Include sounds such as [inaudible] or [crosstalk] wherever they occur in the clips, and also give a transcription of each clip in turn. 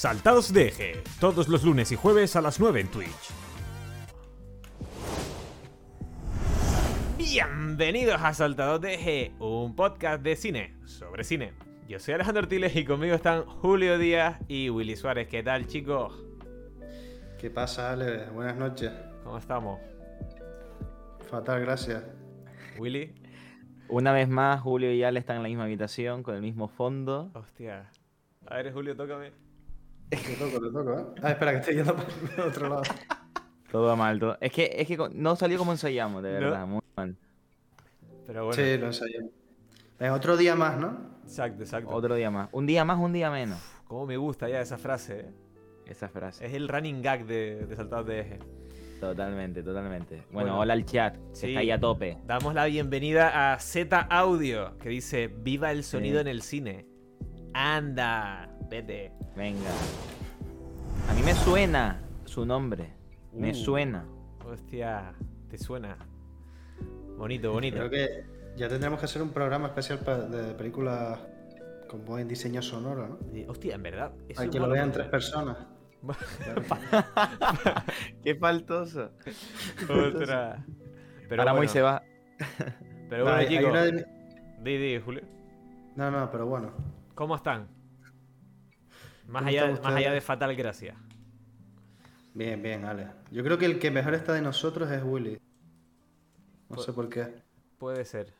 Saltados de Eje, todos los lunes y jueves a las 9 en Twitch. Bienvenidos a Saltados de Eje, un podcast de cine sobre cine. Yo soy Alejandro Artiles y conmigo están Julio Díaz y Willy Suárez. ¿Qué tal, chicos? ¿Qué pasa, Ale? Buenas noches. ¿Cómo estamos? Fatal, gracias. Willy. Una vez más, Julio y Ale están en la misma habitación, con el mismo fondo. Hostia. A ver, Julio, tócame. Te toco, te toco, ¿eh? Ah, espera, que estoy yendo para el otro lado. [laughs] Todo mal, todo. Es que, es que no salió como ensayamos, de No. verdad, muy mal. Pero bueno. Sí, lo ensayé. Venga, otro día más, ¿no? Exacto, exacto. Otro día más. Un día más, un día menos. Cómo me gusta ya esa frase, ¿eh? Esa frase. Es el running gag de, de Saltados de Eje. Totalmente, totalmente. Bueno, Bueno. hola al chat, Sí. está ahí a tope. Damos la bienvenida a Z Audio, que dice, viva el sonido Sí. en el cine. Anda, vete. Venga. A mí me suena su nombre. Me Uh. suena. Hostia, te suena. Bonito, bonito. Creo que ya tendremos que hacer un programa especial de películas con buen diseño sonoro, ¿no? Y, Hostia, en verdad. Hay es que lo vean tres personas. [laughs] Qué faltoso. Ostras. Pero Ahora bueno, Moy se va. Pero No, bueno, hay chicos. una de mi- Di, di, Julio. No, no, pero bueno. ¿Cómo están? Más ¿Cómo allá, más de Fatal Gracia. Bien, bien, Ale. Yo creo que el que mejor está de nosotros es Willy. No sé por qué. Puede ser.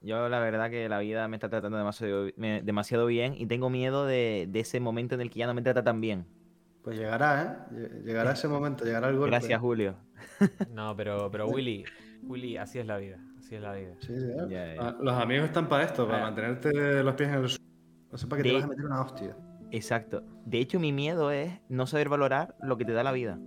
Yo la verdad que la vida me está tratando demasiado, me- demasiado bien y tengo miedo de, de ese momento en el que ya no me trata tan bien. Pues llegará, ¿eh? Lle- Llegará ese momento, llegará el golpe. Gracias, Julio. [laughs] No, pero, pero Willy, Willy, así es la vida. Así es la vida. Sí, sí, ¿eh? Ah, Los amigos están para esto, para Ah. mantenerte los pies en el suelo. No sé para qué te vas a meter una hostia. Exacto. De hecho, mi miedo es no saber valorar lo que te da la vida.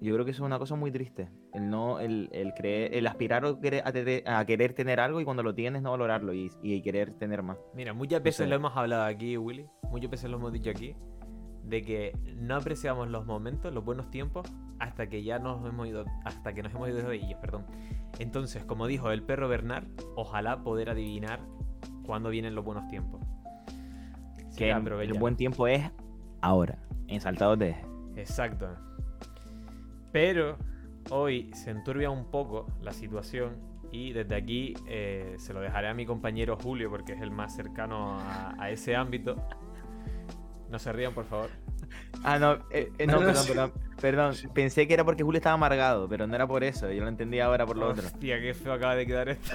Yo creo que eso es una cosa muy triste. El no, el, el creer, el aspirar o querer- a, a querer tener algo y cuando lo tienes no valorarlo y, y querer tener más. Mira, muchas veces sé. lo hemos hablado aquí, Willy. Muchas veces lo hemos dicho aquí. De que no apreciamos los momentos, los buenos tiempos, hasta que ya nos hemos ido. Hasta que nos hemos ido de ellos, perdón. Entonces, como dijo el perro Bernard, ojalá poder adivinar cuándo vienen los buenos tiempos. Que el, aprovecha. el buen tiempo es ahora, en saltados de... Exacto. Pero hoy se enturbia un poco la situación y desde aquí eh, se lo dejaré a mi compañero Julio porque es el más cercano a, a ese ámbito. No se rían, por favor. Ah, no, eh, eh, no, No, no, perdón, perdón, perdón. Pensé que era porque Julio estaba amargado, pero no era por eso. Yo lo entendí ahora por lo otro. Hostia, qué feo acaba de quedar esto.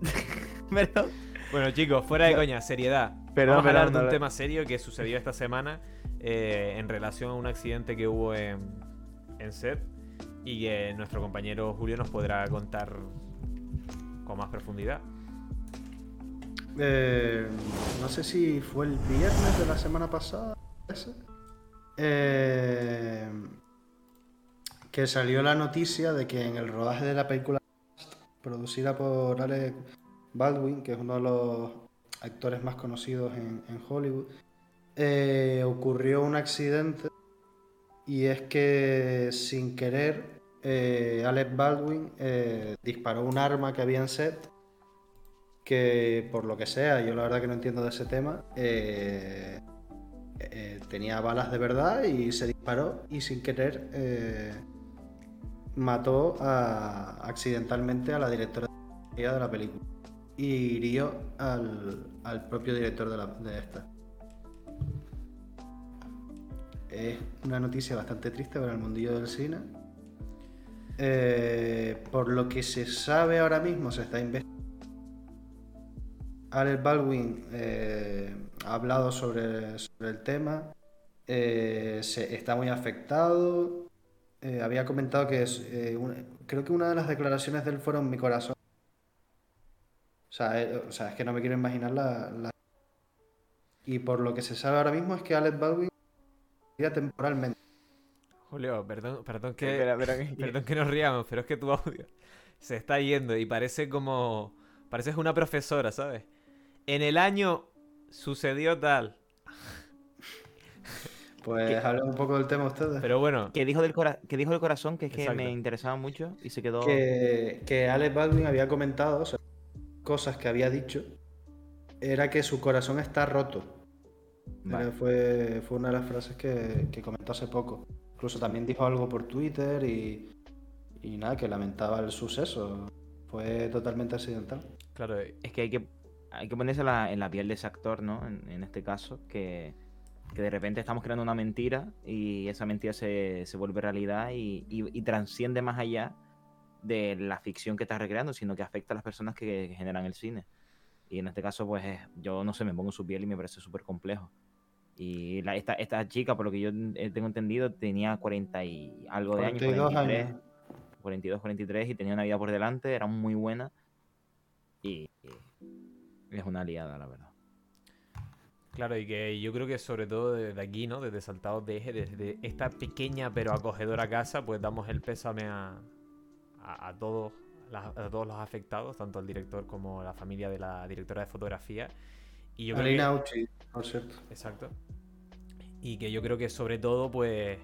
[laughs] Perdón. Bueno, chicos, fuera de coña, seriedad. Perdón, Vamos a hablar perdón, de un tema serio que sucedió esta semana eh, en relación a un accidente que hubo en, en set y que nuestro compañero Julio nos podrá contar con más profundidad. Eh, no sé si fue el viernes de la semana pasada. ese, eh, que salió la noticia de que en el rodaje de la película producida por Alec Baldwin, que es uno de los actores más conocidos en, Hollywood, eh, ocurrió un accidente y es que sin querer eh, Alec Baldwin eh, disparó un arma que había en set que por lo que sea, yo la verdad que no entiendo de ese tema, tenía balas de verdad y se disparó y sin querer mató accidentalmente a la directora de la película y hirió al, al propio director de, la- esta. Es una noticia bastante triste para el mundillo del cine. Eh, por lo que se sabe ahora mismo, se está investigando. Alec Baldwin eh, ha hablado sobre, sobre el tema, eh, se, está muy afectado. había comentado que es, creo que una de las declaraciones de él fueron mi corazón. O sea, eh, o sea, es que no me quiero imaginar la, la- Y por lo que se sabe ahora mismo es que Alec Baldwin ya temporalmente. Julio, perdón, perdón que, Espera, espera, [laughs] perdón que nos riamos, pero es que tu audio se está yendo y parece como... Pareces una profesora, ¿sabes? En el año sucedió tal. [laughs] Pues hablen un poco del tema ustedes. Pero bueno, Que dijo del, cora- que dijo del corazón, que es que me interesaba mucho y se quedó... que, que Alec Baldwin había comentado, o sea, cosas que había dicho, era que su corazón está roto. Era- Fue, fue una de las frases que, que comentó hace poco. Incluso también dijo algo por Twitter y, y nada, que lamentaba el suceso. Fue totalmente accidental. Claro, Es que hay que, hay que ponerse la- en la piel de ese actor, ¿no? En, en este caso, que, que de repente estamos creando una mentira y esa mentira se, se vuelve realidad y, y- y transciende más allá de la ficción que estás recreando, sino que afecta a las personas que, que generan el cine. Y en este caso, pues es- yo no sé, me pongo en su piel y me parece súper complejo. Y la- esta, esta chica, por lo que yo eh, tengo entendido, tenía 40 y algo de años, 42 43. años. 42, 43 y tenía una vida por delante, era muy buena y, y es una aliada, la verdad. claro, y que yo creo que sobre todo desde aquí, ¿no? Desde Saltados de Eje, desde esta pequeña pero acogedora casa, pues damos el pésame a, a, a todos, a todos los afectados, tanto al director como a la familia de la directora de fotografía. Y yo creo Alina que- Auchi, por cierto. Exacto. Y que yo creo que sobre todo, pues,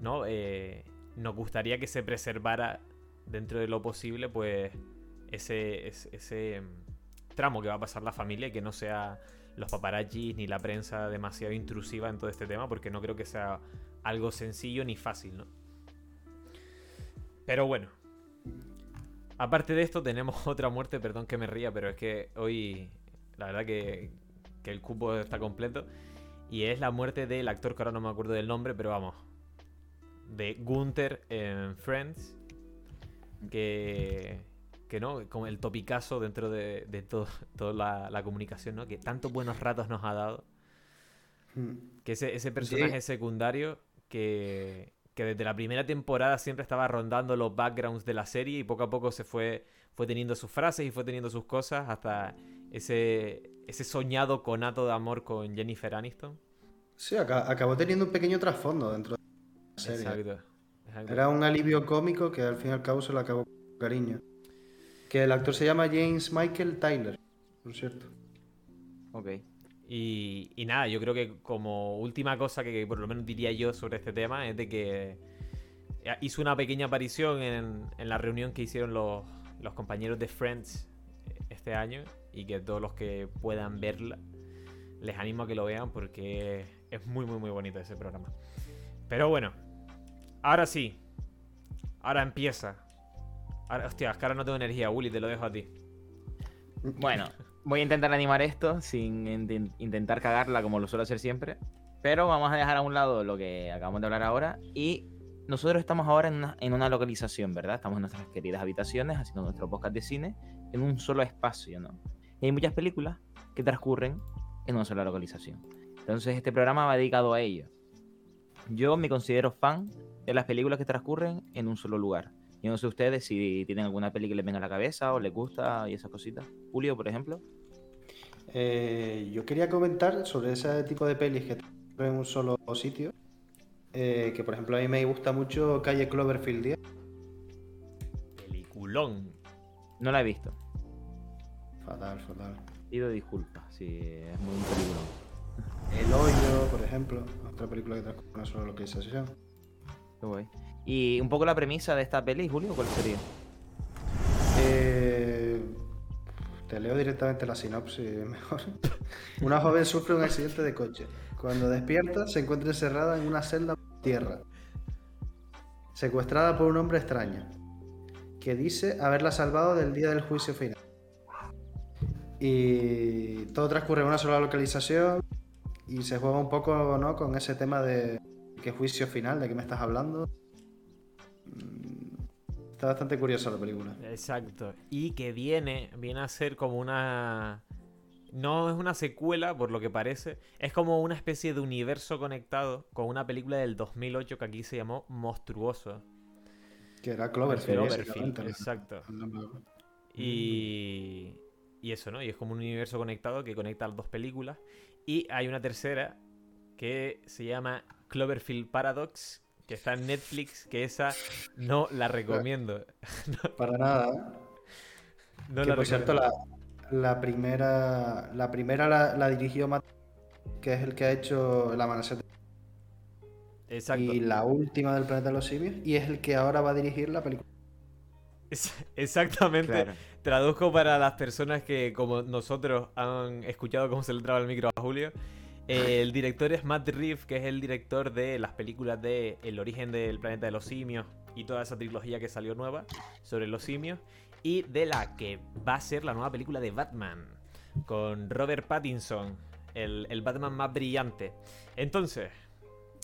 ¿no? Eh, nos gustaría que se preservara dentro de lo posible, pues, ese, ese, ese, mm, tramo que va a pasar la familia y que no sea los paparazzis ni la prensa demasiado intrusiva en todo este tema, porque no creo que sea algo sencillo ni fácil, ¿no? Pero bueno. Aparte de esto, tenemos [laughs] otra muerte, perdón que me ría, pero es que hoy, la verdad que, que el cupo está completo. Y es la muerte del actor que ahora no me acuerdo del nombre, pero vamos. De Gunther en Friends. Que. Que no, como el topicazo dentro de, de todo- toda la, la comunicación, ¿no? Que tantos buenos ratos nos ha dado. Mm. Que ese, ese personaje secundario que, que desde la primera temporada siempre estaba rondando los backgrounds de la serie y poco a poco se fue, fue teniendo sus frases y fue teniendo sus cosas hasta ese, ese soñado conato de amor con Jennifer Aniston. Sí, aca- acabó teniendo un pequeño trasfondo dentro de la serie. Exacto. exacto. Era un alivio cómico que al fin y al cabo se le acabó con cariño. Que el actor se llama James Michael Tyler, por cierto. Ok. Y, nada, yo creo que como última cosa que por lo menos diría yo sobre este tema es de que hizo una pequeña aparición en, en la reunión que hicieron los, los compañeros de Friends este año y que todos los que puedan verla les animo a que lo vean porque es muy muy muy bonito ese programa. Pero bueno, ahora sí, ahora empieza. Ahora, hostia, ahora no tengo energía, Willy, te lo dejo a ti. Bueno, voy a intentar animar esto sin inten- intentar cagarla como lo suelo hacer siempre. Pero vamos a dejar a un lado lo que acabamos de hablar ahora. Y nosotros estamos ahora en una, en una localización, ¿verdad? Estamos en nuestras queridas habitaciones haciendo nuestro podcast de cine en un solo espacio, ¿no? Y hay muchas películas que transcurren en una sola localización. Entonces este programa va dedicado a ello. Yo me considero fan de las películas que transcurren en un solo lugar. Yo no sé ustedes si tienen alguna peli que les venga a la cabeza o les gusta y esas cositas. Julio, por ejemplo. Eh, yo quería comentar sobre ese tipo de pelis que en un solo sitio. Eh, que por ejemplo a mí me gusta mucho Calle Cloverfield 10. Peliculón. No la he visto. Fatal, fatal. Pido disculpas si es muy un peligro. El Hoyo, por ejemplo, otra película que transcurre sola localización. Qué guay. Y un poco la premisa de esta peli, Julio, ¿cuál sería? Eh, te leo directamente la sinopsis [laughs] mejor. Una joven sufre un accidente de coche. Cuando despierta, se encuentra encerrada en una celda tierra, secuestrada por un hombre extraño, que dice haberla salvado del día del juicio final. Y todo transcurre en una sola localización y se juega un poco ¿no? con ese tema de qué juicio final, de qué me estás hablando. Mm, Está bastante curiosa la película. Exacto. Y que viene, viene a ser como una... No es una secuela, por lo que parece. Es como una especie de universo conectado con una película del 2008 que aquí se llamó Monstruoso. Que era Cloverfield. Cloverfield, exacto. Y, y eso, ¿no? Y es como un universo conectado que conecta las dos películas. Y hay una tercera que se llama Cloverfield Paradox, que está en Netflix, que esa no la recomiendo. [laughs] Para nada. ¿eh? No que la por cierto, recomiendo. la, la primera, la primera la, la dirigió Matt, que es el que ha hecho El Amanecer. Exacto. Y la última del Planeta de los Simios. Y es el que ahora va a dirigir la película. Es- Exactamente. Claro. Traduzco para las personas que, como nosotros, han escuchado cómo se le traba el micro a Julio. El director es Matt Reeves, que es el director de las películas de El origen del planeta de los simios y toda esa trilogía que salió nueva sobre los simios. Y de la que va a ser la nueva película de Batman, con Robert Pattinson, el, el Batman más brillante. Entonces,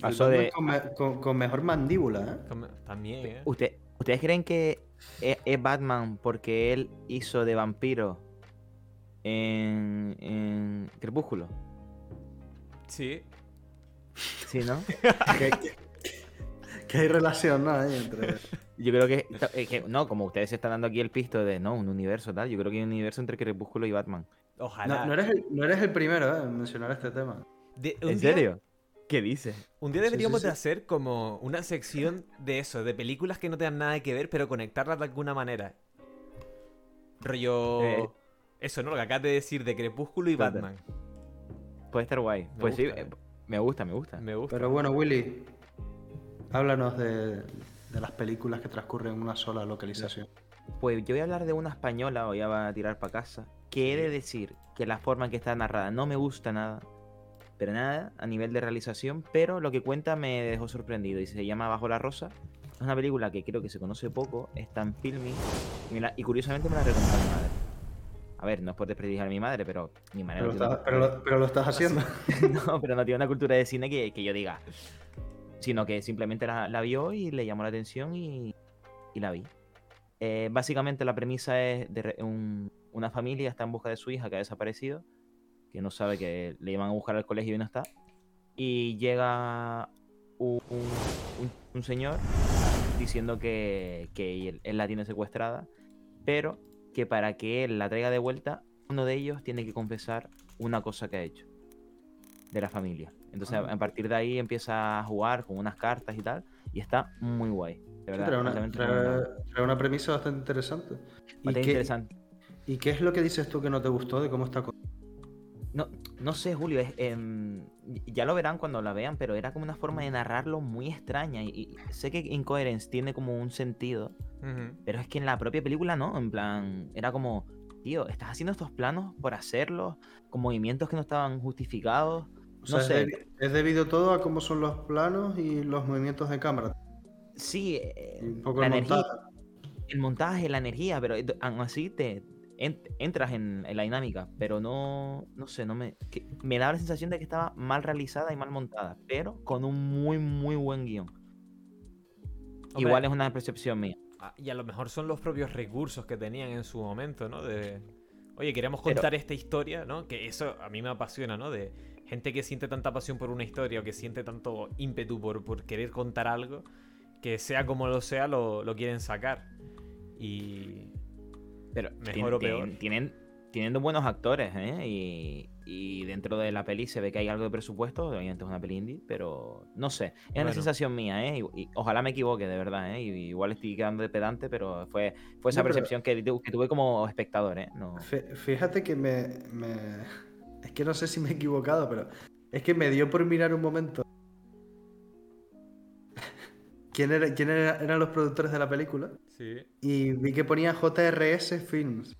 Pasó de- con, me- con- con mejor mandíbula, ¿eh? como- también, ¿eh? ¿Usted, ¿Ustedes creen que es, es Batman porque él hizo de vampiro en, en Crepúsculo? Sí. Sí, ¿no? [laughs] que, que- que hay relación, ¿no? Ahí entre... [laughs] Yo creo que, eh, que- no, como ustedes se están dando aquí el pisto de no, un universo tal, yo creo que hay un universo entre Crepúsculo y Batman. Ojalá. No, no eres el, no eres el primero ¿eh? en mencionar este tema. De- ¿En día- serio? ¿Qué dices? Un día Sí, deberíamos sí, de hacer como una sección de eso, de películas que no tengan nada que ver, pero conectarlas de alguna manera. Rollo... Eh. Eso, ¿no? Lo que acabas de decir de Crepúsculo y. Batman. Puede estar guay. Me pues sí, gusta, eh, eh. me gusta, me gusta. Me gusta. Pero bueno, Willy, háblanos de, de las películas que transcurren en una sola localización. Pues yo voy a hablar de una española, o ya va a tirar para casa, que he de decir que la forma en que está narrada no me gusta nada, pero nada, a nivel de realización, pero lo que cuenta me dejó sorprendido y se llama Bajo la Rosa. Es una película que creo que se conoce poco, está en filming y, me la- y curiosamente me la madre. A ver, no es por desprestigiar a mi madre, pero mi madre Pero, no estás- pero lo, pero lo estás haciendo. [laughs] [laughs] no, pero no tiene una cultura de cine que, que yo diga. Sino que simplemente la, la vio y le llamó la atención y, y la vi. Eh, básicamente la premisa es de un- una familia está en busca de su hija que ha desaparecido, que no sabe que le iban a buscar al colegio y no está. Y llega un, un- un señor diciendo que, que él, él la tiene secuestrada, pero que para que él la traiga de vuelta, uno de ellos tiene que confesar una cosa que ha hecho de la familia. Entonces, Ah. a partir de ahí empieza a jugar con unas cartas y tal, y está muy guay. De Sí, verdad, trae, una, altamente trae- una premisa bastante interesante. ¿Y Bastante qué, interesante. ¿Y qué es lo que dices tú que no te gustó de cómo está? No, no sé, Julio, es, em, ya lo verán cuando la vean, pero era como una forma de narrarlo muy extraña. Y, y sé que Incoherence tiene como un sentido, pero es que en la propia película no. En plan, era como, tío, estás haciendo estos planos por hacerlos, con movimientos que no estaban justificados. O sea, No es, sé. es debido todo a cómo son los planos y los movimientos de cámara. Sí, eh, Y un poco la el energía, montaje. el montaje, la energía, pero eh, aún así te en- entras en, en la dinámica, pero no, no sé, no me, que- me daba la sensación de que estaba mal realizada y mal montada, pero con un muy, muy buen guion. Hombre, Igual es una percepción mía. ah, Y a lo mejor son los propios recursos que tenían en su momento, ¿no? De... Oye, queremos Pero- contar esta historia, ¿no? Que eso a mí me apasiona, ¿no? De gente que siente tanta pasión por una historia o que siente tanto ímpetu por, por querer contar algo, que sea como lo sea, lo, lo quieren sacar. Y... Pero Mejor o peor. Tienen, tienen buenos actores, ¿eh? Y, y dentro de la peli se ve que hay algo de presupuesto, obviamente es una peli indie, pero no sé, es Bueno. una sensación mía, ¿eh? Y, y ojalá me equivoque, de verdad, ¿eh? Y, igual estoy quedando de pedante, pero fue, fue esa No, percepción que, que tuve como espectador, ¿eh? No. Fí- Fíjate que me, me- Es que no sé si me he equivocado, pero es que me dio por mirar un momento. ¿Quién, era, quién era- eran los productores de la película? Sí, Y vi que ponía JRS Films.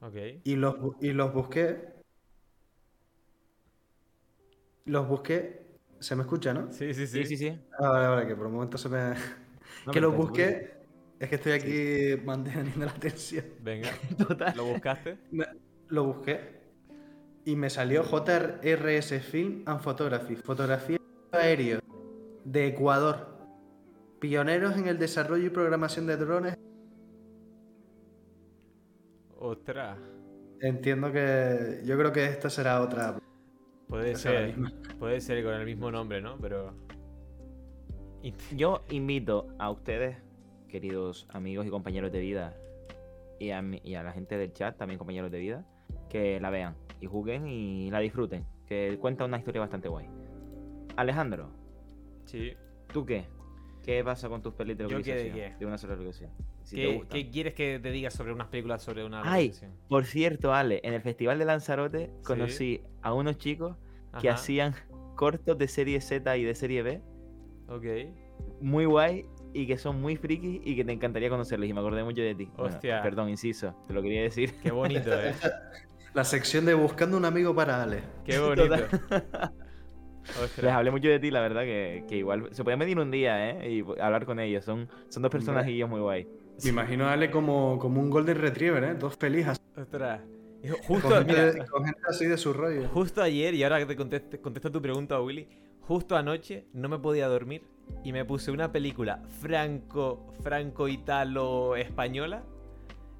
ok. Y los, y los busqué. Los busqué. Se me escucha, ¿no? Sí, sí, sí. Sí, sí, sí. Ah, vale, vale, que por un momento se me. No, [laughs] que los busqué. Es que estoy aquí manteniendo la atención. Venga, [laughs] Total. ¿lo buscaste? Me- Lo busqué. Y me salió JRS Film and Photography. Fotografía aéreo. De Ecuador. Pioneros en el desarrollo y programación de drones. Ostras. Entiendo que. Yo creo que esta será otra. Puede ser, puede ser con el mismo nombre, ¿no? Pero... Yo invito a ustedes, queridos amigos y compañeros de vida, y a, mi- y a la gente del chat, también compañeros de vida, que la vean y juguen y la disfruten, que cuenta una historia bastante guay. Alejandro, Sí. ¿tú qué? ¿Qué pasa con tus pelis de ¿Yo qué de localización? una sola localización. Si ¿Qué, quieres que te diga sobre unas películas sobre una Ay, localización? Por cierto, Ale, en el Festival de Lanzarote Sí. conocí a unos chicos que Ajá, hacían cortos de serie Z y de serie B, Ok. muy guay y que son muy frikis y que te encantaría conocerles y me acordé mucho de ti. Bueno, Hostia. perdón, inciso, te lo quería decir. Qué bonito, ¿eh? [laughs] La sección de buscando un amigo para Ale. Qué bonito. [laughs] Les hablé mucho de ti, la verdad, que, que igual se pueden venir un día, ¿eh? Y hablar con ellos. Son, son dos personajillos muy guay. Me imagino a Ale como, como un Golden Retriever, ¿eh? Dos felices. Ostras. Justo, Con gente, mira, con gente así de su rollo. justo ayer, y ahora que te conteste- contesto tu pregunta, Willy, justo anoche no me podía dormir y me puse una película franco, franco-italo-española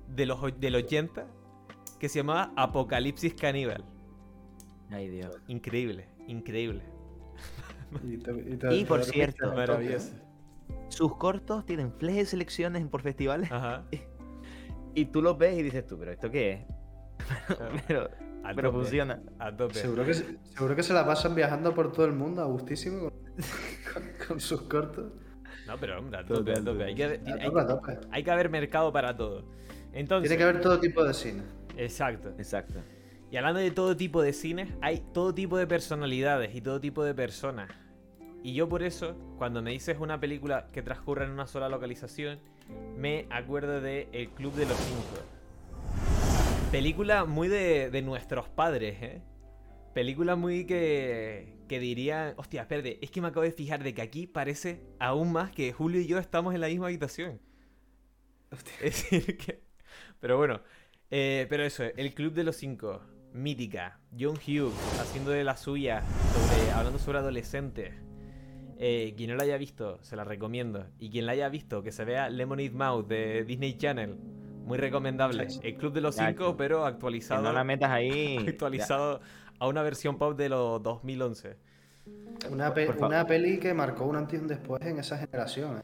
de los, del 80 que se llamaba Apocalipsis Caníbal. Ay, Dios. Increíble, increíble. Y, te- y te- Y, te por cierto. Sus cortos tienen flejes de selecciones por festivales Ajá. [laughs] y tú los ves y dices tú, ¿pero esto qué es? [laughs] pero A pero tope, funciona. A tope. Seguro que, se- seguro que se la pasan viajando por todo el mundo a gustísimo con, con- con sus cortos. No, pero hombre, a tope, a tope. Hay que, A hay- tope, a tope. hay que haber mercado para todo. Entonces, Tiene que haber todo tipo de cine. exacto. Exacto. Y hablando de todo tipo de cines, hay todo tipo de personalidades y todo tipo de personas. Y yo por eso, cuando me dices una película que transcurre en una sola localización, me acuerdo de El Club de los Cinco. Película muy de, de nuestros padres, ¿eh? Película muy que, que dirían... Hostia, espérate, es que me acabo de fijar de que aquí parece aún más que Julio y yo estamos en la misma habitación. [laughs] Es decir, que... Pero bueno, eh, pero eso, El Club de los Cinco, mítica. John Hughes haciendo de la suya, sobre, hablando sobre adolescentes. Eh, quien no la haya visto, se la recomiendo. Y quien la haya visto, que se vea Lemonade Mouth de Disney Channel. Muy recomendable. El Club de los Ya, Cinco, pero Que actualizado, no la metas ahí. [laughs] actualizado a una versión pop de los 2011. Una, pe- una peli que marcó un antes y un después en esa generación. ¿eh?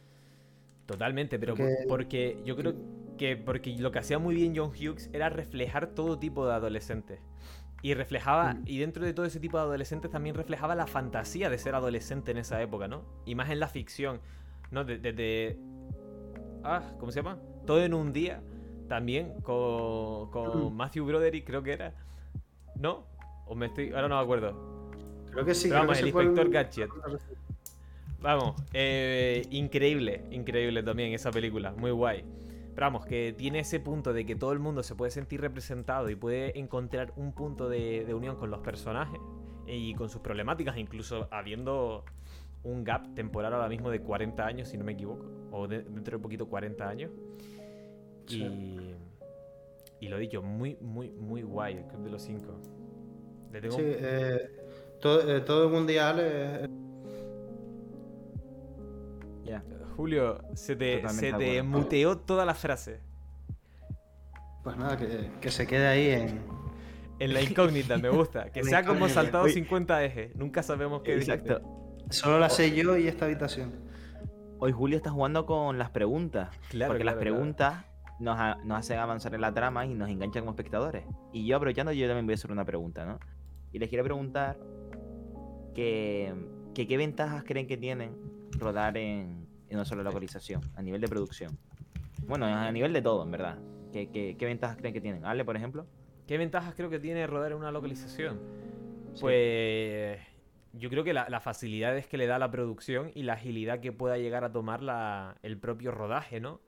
Totalmente, pero Porque- por- porque yo creo que porque lo que hacía muy bien John Hughes era reflejar todo tipo de adolescentes. Y reflejaba, Mm. y dentro de todo ese tipo de adolescentes también reflejaba la fantasía de ser adolescente en esa época, ¿no? Y más en la ficción, ¿no? Desde... De, ah, ¿cómo se llama? Todo en un día, también, con, con Mm. Matthew Broderick creo que era. ¿No? O me estoy... Ahora no me acuerdo. Creo que sí. Pero creo vamos, que el inspector Gadget. Vamos, eh, increíble, increíble también esa película, muy guay. Pero vamos, que tiene ese punto de que todo el mundo se puede sentir representado y puede encontrar un punto de, de unión con los personajes y con sus problemáticas, incluso habiendo un gap temporal ahora mismo de 40 años, si no me equivoco, o de- dentro de poquito 40 años. Y, Sí. y lo dicho, muy, muy, muy guay el Club de los Cinco. Le tengo Sí, eh, todo, eh, todo mundial. eh, Ya. Julio, se te, se te muteó toda la frase. pues nada, que, que se quede ahí en. En la incógnita, me gusta. [laughs] Que sea como saltado Uy. 50 ejes. Nunca sabemos qué dijiste. Exacto. Solo la sé yo y esta habitación. Hoy Julio está jugando con las preguntas. Claro, porque las claro. preguntas nos, ha- nos hacen avanzar en la trama y nos enganchan como espectadores. Y yo aprovechando, yo también voy a hacer una pregunta, ¿no? Y les quiero preguntar que, que qué ventajas creen que tienen rodar en, una sola localización, a nivel de producción. Bueno, a nivel de todo, en verdad. ¿Qué, qué, qué ventajas creen que tienen? Ale, por ejemplo. ¿Qué ventajas creo que tiene rodar en una localización? Sí. Pues yo creo que la, la facilidad es que le da la producción y la agilidad que pueda llegar a tomar la- el propio rodaje, ¿no?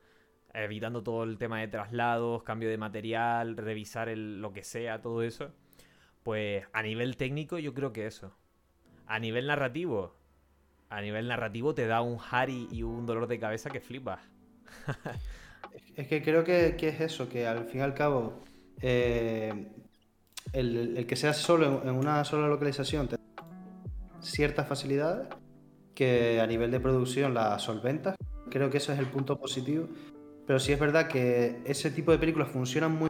Evitando todo el tema de traslados, cambio de material, revisar el- lo que sea, todo eso. Pues a nivel técnico yo creo que eso. A nivel narrativo, a nivel narrativo te da un harry y un dolor de cabeza que flipas. [laughs] Es que creo que, es eso, que al fin y al cabo, eh, el, que seas solo en, en una sola localización te da ciertas facilidades que a nivel de producción las solventas. Creo que ese es el punto positivo. Pero sí es verdad que ese tipo de películas funcionan muy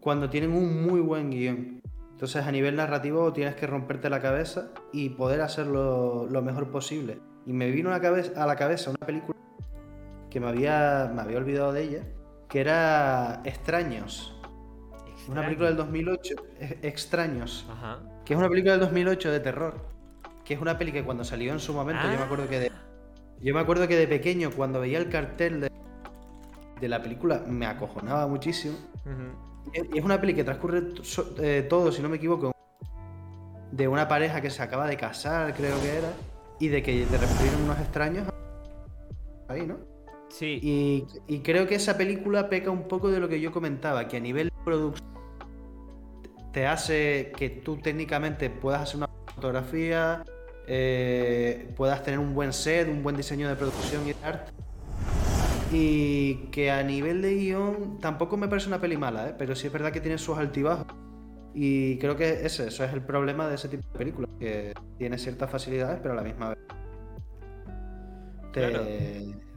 cuando tienen un muy buen guion. Entonces a nivel narrativo tienes que romperte la cabeza y poder hacerlo lo mejor posible. Y me vino a la cabeza, a la cabeza una película que me había, me había olvidado de ella, que era Extraños. Una película del 2008, eh, Extraños, Ajá. que es una película del 2008 de terror, que es una peli que cuando salió en su momento, yo me acuerdo que de, yo me acuerdo que de pequeño cuando veía el cartel de, de la película me acojonaba muchísimo. Y es una peli que transcurre eh, todo, si no me equivoco, de una pareja que se acaba de casar, creo que era, y de que de repente unos extraños ahí, ¿no? Sí, Y, y creo que esa película peca un poco de lo que yo comentaba, que a nivel de producción te hace que tú técnicamente puedas hacer una fotografía, eh, puedas tener un buen set, un buen diseño de producción y de arte. Y que a nivel de guion tampoco me parece una peli mala, ¿eh? pero sí es verdad que tiene sus altibajos. Y creo que ese, eso es el problema de ese tipo de películas, que tiene ciertas facilidades, pero a la misma vez. te- Claro.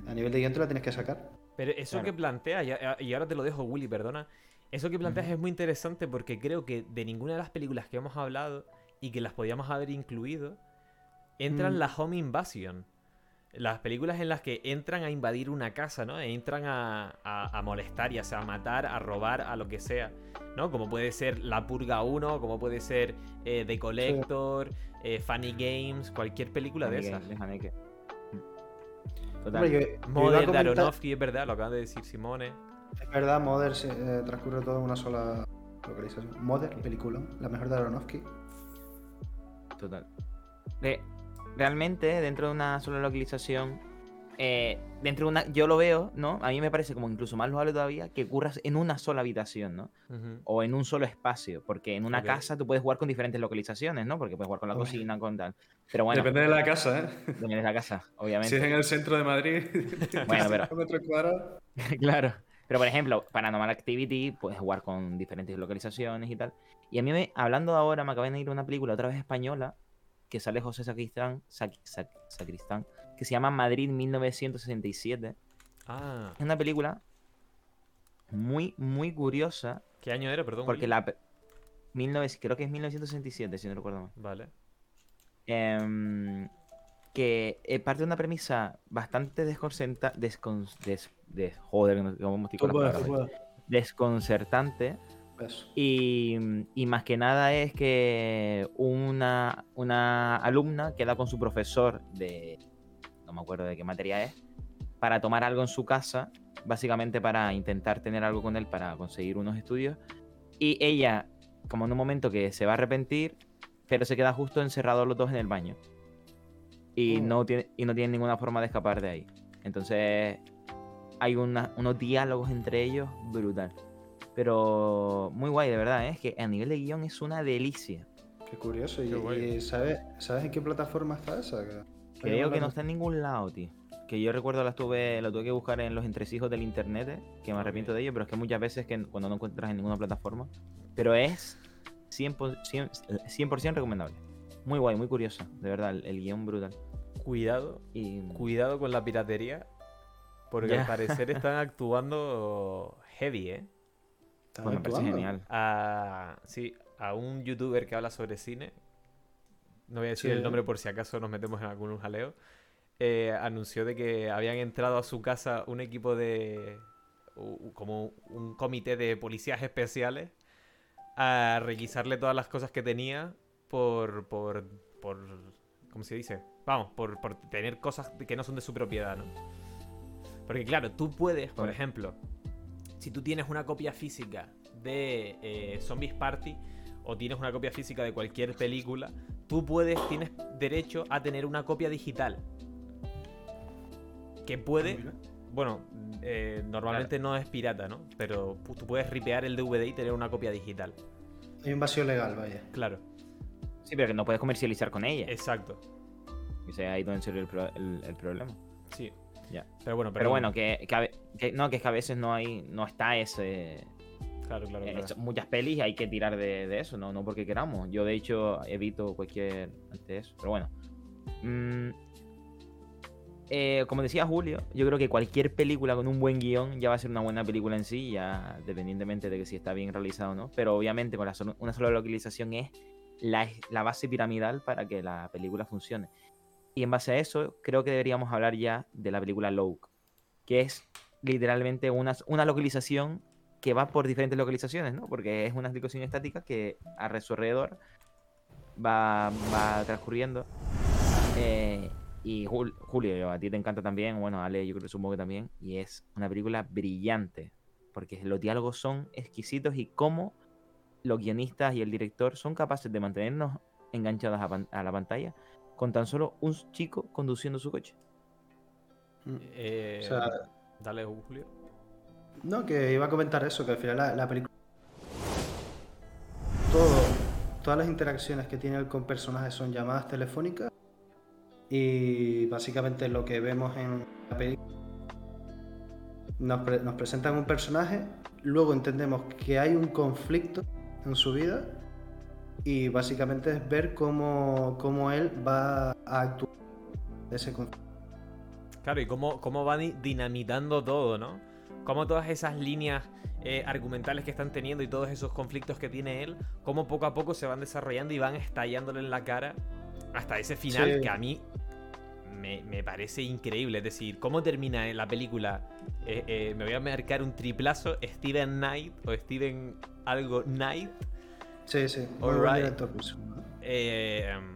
A nivel de guion te la tienes que sacar. Pero eso Claro. que plantea, y ahora te lo dejo, Willy, perdona. Eso que planteas es muy interesante porque creo que de ninguna de las películas que hemos hablado y que las podíamos haber incluido, entran Mm. la home invasion. Las películas en las que entran a invadir una casa, ¿no? Entran a, a- a molestar, ya sea a matar, a robar, a lo que sea, ¿no? Como puede ser La Purga 1, como puede ser eh, The Collector, eh, Funny Games, cualquier película de esas. de Haneke. Total. Hombre, yo- de comentar- Aronofsky, es verdad, lo acaban de decir Simone. Es verdad, Mother se- eh, transcurre todo en una sola localización. Mother, película, la mejor de Aronofsky. Total. Re- realmente, dentro de una sola localización, eh, dentro de una. Yo lo veo, ¿no? A mí me parece como incluso más loable todavía que ocurras en una sola habitación, ¿no? O en un solo espacio. Porque en una casa tú puedes jugar con diferentes localizaciones, ¿no? Porque puedes jugar con la cocina, con tal. Pero bueno, Depende de la casa, ¿eh? depende de la casa, obviamente. Si es en el centro de Madrid, [laughs] Bueno, pero- [laughs] claro. Pero por ejemplo, Paranormal Activity, puedes jugar con diferentes localizaciones y tal. Y a mí, me, hablando ahora, me acaba de ir una película otra vez española, que sale José Sacristán, Sac- Sac- Sacristán, que se llama Madrid 1967. Ah, Es una película muy, muy curiosa, ¿qué año era? Perdón. porque Willy. la... pe- 19 creo que es 1967, si no recuerdo mal. Vale. Em, que eh, parte de una premisa bastante desconcerta, descon- des- des- joder, no- cómo estoy con las palabras hoy. desconcertante. Eso. Y, y más que nada es que una, una alumna queda con su profesor de, no me acuerdo de qué materia es, para tomar algo en su casa, básicamente para intentar tener algo con él para conseguir unos estudios. Y ella, como en un momento que se va a arrepentir, pero se queda justo encerrado los dos en el baño. Y, Mm. no, tiene, y no tiene ninguna forma de escapar de ahí. Entonces hay una- unos diálogos entre ellos brutal. Pero muy guay, de verdad, ¿eh? es que a nivel de guion es una delicia. Qué curioso. ¿Y, Qué y sabes, sabes en qué plataforma está esa? Creo que no la- está en ningún lado, tío. Que yo recuerdo la tuve, lo tuve que buscar en los entresijos del internet, ¿eh? que me arrepiento de ello, pero es que muchas veces que cuando no encuentras en ninguna plataforma. Pero es 100%, 100%, recomendable. Muy guay, muy curiosa, de verdad, el, el guion brutal. Cuidado, Y cuidado con la piratería. Porque Ya. al parecer [laughs] están actuando heavy, ¿eh? Está pues me parece actuando. genial. A, sí, a un youtuber que habla sobre cine. No voy a decir Sí. el nombre por si acaso nos metemos en algún jaleo. eh, anunció de que habían entrado a su casa un equipo de. como un comité de policías especiales a requisarle todas las cosas que tenía por. por. por. ¿Cómo se dice? Vamos, por, por tener cosas que no son de su propiedad, ¿no? Porque claro, tú puedes, por ejemplo, si tú tienes una copia física de eh, Zombies Party o tienes una copia física de cualquier película, tú puedes, tienes derecho a tener una copia digital. Que puede, Mira. bueno, eh, normalmente no es pirata, ¿no? Pero tú puedes ripear el DVD y tener una copia digital. Hay un vacío legal, vaya. Claro, Sí, pero que no puedes comercializar con ella. exacto. Y sea ahí donde surge el, pro- el- el problema. Sí. Ya. Pero bueno, Pero bueno, que, que a ve- que- no, que es que a veces no hay, no está ese, Claro, claro, Eh, claro. muchas pelis y hay que tirar de, de eso, ¿no? no porque queramos. Yo, de hecho, evito cualquier ante eso. Pero bueno. Mm, eh, como decía Julio, yo creo que cualquier película con un buen guion ya va a ser una buena película en sí, ya dependientemente de que si está bien realizado o no. Pero obviamente con la una sola localización es la, la base piramidal para que la película funcione. Y en base a eso, creo que deberíamos hablar ya de la película Loke, que es literalmente una, una localización que va por diferentes localizaciones, ¿no? Porque es una localización estática que a su alrededor va, va transcurriendo. Eh, y Jul- Julio, a ti te encanta también, bueno, Ale, yo creo que supongo que también, y es una película brillante, porque los diálogos son exquisitos y cómo los guionistas y el director son capaces de mantenernos enganchados a la pantalla con tan solo un chico conduciendo su coche. Mm. Eh, O sea, dale, Julio. No, que iba a comentar eso, que al final la, la película. Todo todas las interacciones que tiene él con personajes son llamadas telefónicas y básicamente lo que vemos en la película nos, pre- nos presentan un personaje, luego entendemos que hay un conflicto en su vida y básicamente es ver cómo, cómo él va a actuar de ese conflicto. Claro, y cómo, cómo van di- dinamitando todo, ¿no? Cómo todas esas líneas eh, argumentales que están teniendo y todos esos conflictos que tiene él, cómo poco a poco se van desarrollando y van estallándole en la cara hasta ese final Sí. que a mí me, me parece increíble. Es decir, cómo termina la película. Eh, eh, me voy a marcar un triplazo, Steven Knight o Steven algo Knight. Sí, sí. muy buen. Eh, em,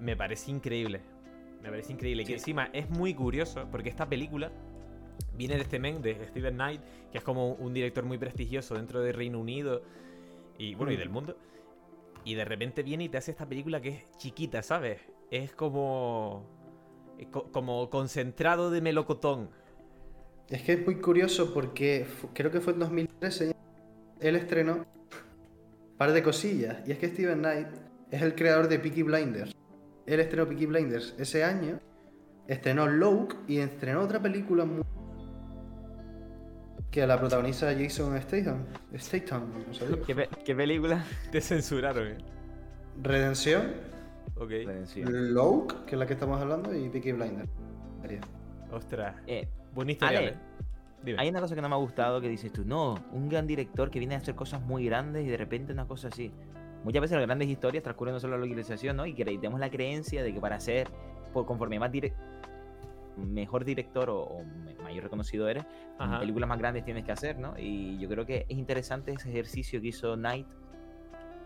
me parece increíble. Me parece increíble. Que Sí. encima es muy curioso porque esta película viene de este men, de Steven Knight, que es como un director muy prestigioso dentro del Reino Unido y bueno, y Mm. del mundo. Y de repente viene y te hace esta película que es chiquita, ¿sabes? Es como. co- como concentrado de melocotón. Es que es muy curioso porque creo que fue en 2013 él estrenó par de cosillas. Y es que Steven Knight es el creador de Peaky Blinders. Él estrenó Peaky Blinders ese año, estrenó Loke y estrenó otra película muy- que la protagoniza Jason Statham. Statham, no sé. ¿Qué, pe- qué película? [laughs] Te censuraron, ¿eh? Redención, Ok. Redención. Loke, que es la que estamos hablando, y Peaky Blinders. Ostras. Eh, Ale, ¿eh? Dime. hay una cosa que no me ha gustado que dices tú, no, un gran director que viene a hacer cosas muy grandes y de repente una cosa así. Muchas veces las grandes historias transcurren no solo la localización, ¿no? Y que tenemos la creencia de que para ser, por, conforme más mejor director o, mayor reconocido eres, Ajá. películas más grandes tienes que hacer, ¿no? Y yo creo que es interesante ese ejercicio que hizo Knight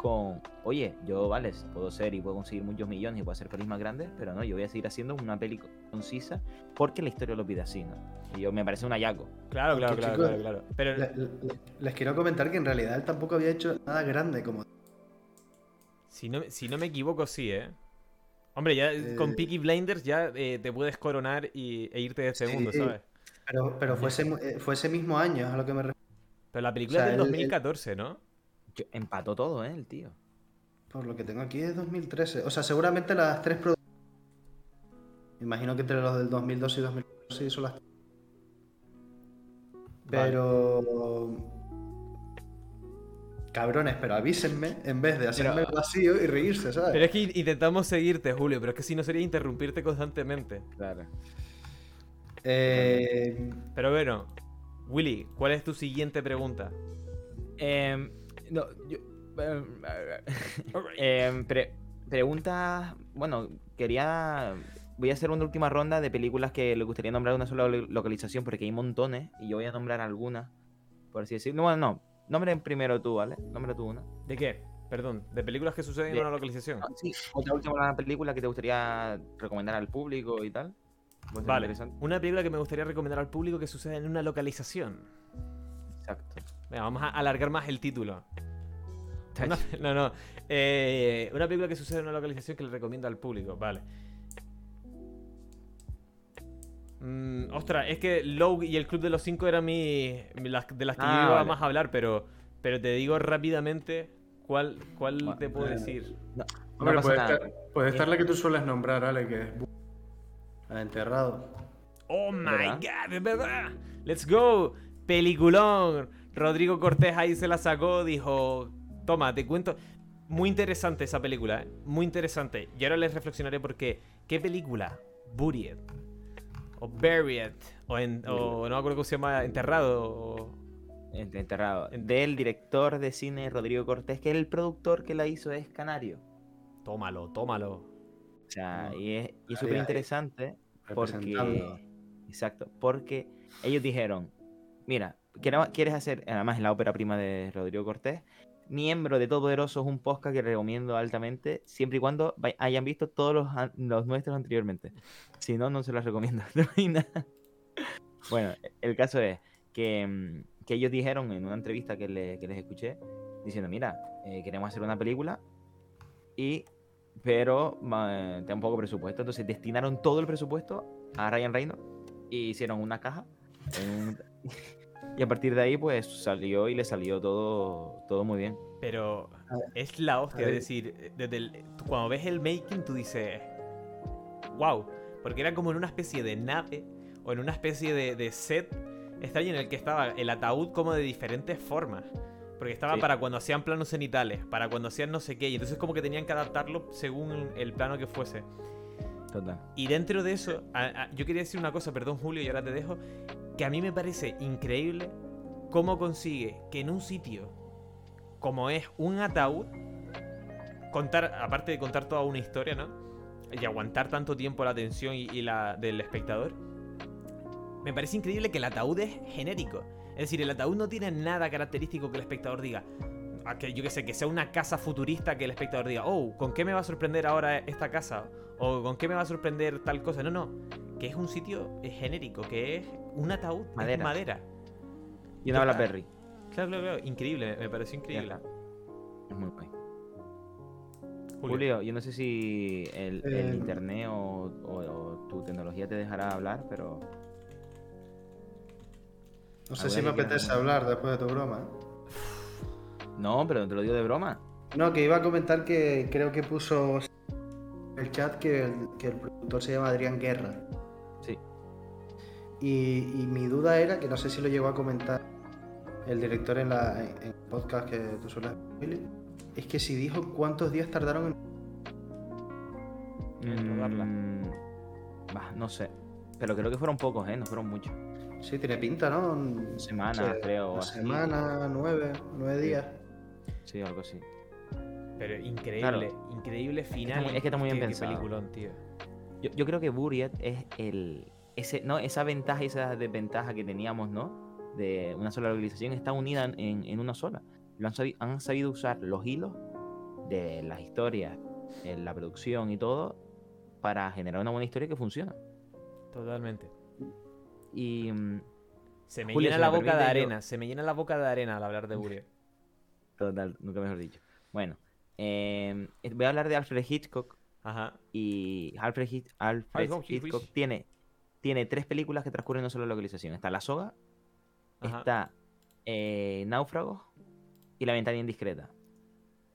con, oye, yo, vale, puedo ser y puedo conseguir muchos millones y puedo hacer pelis más grandes, pero no, yo voy a seguir haciendo una peli concisa porque la historia lo pide así, ¿no? Y yo me parece un hallazgo. Claro, claro, claro, chicos, claro, claro. Pero Le- le- les quiero comentar que en realidad él tampoco había hecho nada grande como Si no, si no me equivoco, sí, ¿eh? Hombre, ya con Eh, Peaky Blinders ya eh, te puedes coronar y, e irte de este Sí. mundo, ¿sabes? Pero, pero fue, ese, eh, fue ese mismo año a lo que me refiero. Pero la película O sea, es del él- él- 2014, ¿no? Yo- empató todo, ¿eh? El tío. Por lo que tengo aquí es 2013. O sea, seguramente las tres produ- Imagino que entre los del 2002 y 2004 sí son las tres. Vale. Pero... Cabrones, pero avísenme en vez de hacerme Pero- el vacío y reírse, ¿sabes? Pero es que intentamos seguirte, Julio, pero es que si no sería interrumpirte constantemente. Claro. Eh, Pero bueno, Willy, ¿cuál es tu siguiente pregunta? Em, no, yo. [laughs] em, pre- pregunta. Bueno, quería. Voy a hacer una última ronda de películas que le gustaría nombrar una sola lo- localización porque hay montones y yo voy a nombrar algunas. Por así decirlo. No, bueno, no. Nombre primero tú, ¿vale? Nombre tú una. ¿De qué? Perdón, ¿de películas que suceden en una localización? Ah, sí, otra última película que te gustaría recomendar al público y tal. Vale, una película que me gustaría recomendar al público que sucede en una localización. Exacto. Venga, vamos a alargar más el título. Una- [laughs] no, no. eh, una película que sucede en una localización que le recomiendo al público, vale. Mm, ostras, es que Lowe y el Club de los Cinco eran mi, mi- las, de las que Ah, yo iba vale. más a hablar, pero, pero te digo rápidamente cuál, cuál Bueno, te puedo eh, decir. No Hombre, pasa puede, nada. estar, puede estar la que tú sueles nombrar, Ale, que es... al enterrado. Oh my ¿Verdad? god, es verdad. Let's go. Peliculón. Rodrigo Cortés ahí se la sacó, dijo, toma, te cuento. Muy interesante esa película, ¿eh? muy interesante. Y ahora les reflexionaré porque, ¿qué película? Buried. O Buried. O, en- o no me acuerdo cómo se llama, Enterrado. o- Ent- Enterrado. En- Del director de cine Rodrigo Cortés, que el productor que la hizo es Canario. Tómalo, tómalo. O sea, No, y es, y es ahí, súper ahí, interesante porque. Exacto, porque ellos dijeron: Mira, quieres hacer, además en la ópera prima de Rodrigo Cortés, miembro de Todopoderoso es un podcast que recomiendo altamente, siempre y cuando hayan visto todos los, nuestros anteriormente. Si no, no se los recomiendo. [laughs] Bueno, el caso es que, mm, que ellos dijeron en una entrevista que, le- que les escuché, diciendo, mira, eh, queremos hacer una película y pero ma- tengo poco presupuesto. Entonces destinaron todo el presupuesto a Ryan Reynolds y hicieron una caja. Y a partir de ahí, pues salió y le salió todo, todo muy bien. Pero Es la hostia. A Es decir, eh, desde el- cuando ves el making, tú dices. Wow. Porque era como en una especie de nave o en una especie de, de set extraño en el que estaba el ataúd como de diferentes formas. Porque estaba Sí. para cuando hacían planos cenitales, para cuando hacían no sé qué. Y entonces como que tenían que adaptarlo según el plano que fuese. Total. Y dentro de eso, a- a- yo quería decir una cosa, perdón Julio, y ahora te dejo, que a mí me parece increíble cómo consigue que en un sitio como es un ataúd, contar, aparte de contar toda una historia, ¿no? Y aguantar tanto tiempo la atención y, la del espectador, me parece increíble que el ataúd es genérico. Es decir, el ataúd no tiene nada característico que el espectador diga. que yo que sé, que sea una casa futurista que el espectador diga, oh, ¿con qué me va a sorprender ahora esta casa? O ¿con qué me va a sorprender tal cosa? No, no. Que es un sitio genérico, que es un ataúd, es Madera. madera. Y una bala Total. Perry. Claro, claro, claro. Increíble, me pareció increíble. Es muy guay. Julio. Julio, yo no sé si el, el Eh, internet o, o- o tu tecnología te dejará hablar, pero No sé si me apetece hablar después de tu broma. ¿eh? no, pero te lo digo de broma. No, que iba a comentar que creo que puso el chat que el, que el productor se llama Adrián Guerra. Sí. Y, y mi duda era, que no sé si lo llegó a comentar el director en, la, en el podcast que tú sueles es que si dijo cuántos días tardaron en... En rodarla. Mm, bah, no sé. Pero creo que fueron pocos, ¿eh? No fueron muchos. Sí, tiene pinta, ¿no? Semanas, creo. Una así. semana, nueve, nueve Sí. días. Sí, algo así. Pero increíble, increíble final. es que está muy bien Qué- qué pensado. peliculón, tío. Yo, yo creo que Buriet es el. Ese, no, esa ventaja y esa desventaja que teníamos, ¿no? De una sola localización está unida en, en una sola. Lo han, sabi- han sabido usar los hilos de las historias, en la producción y todo, para generar una buena historia que funciona. Totalmente. Y. mm, Se me Julio, llena si la boca de yo- arena, se me llena la boca de arena al hablar de [laughs] Buriel. Total, nunca mejor dicho. Bueno, eh, voy a hablar de Alfred Hitchcock. Ajá. Y Alfred, Hitch- Alfred Hitchcock tiene, tiene tres películas que transcurren en una sola localización. Está La Soga, Ajá. está eh, Náufragos y La Ventana Indiscreta.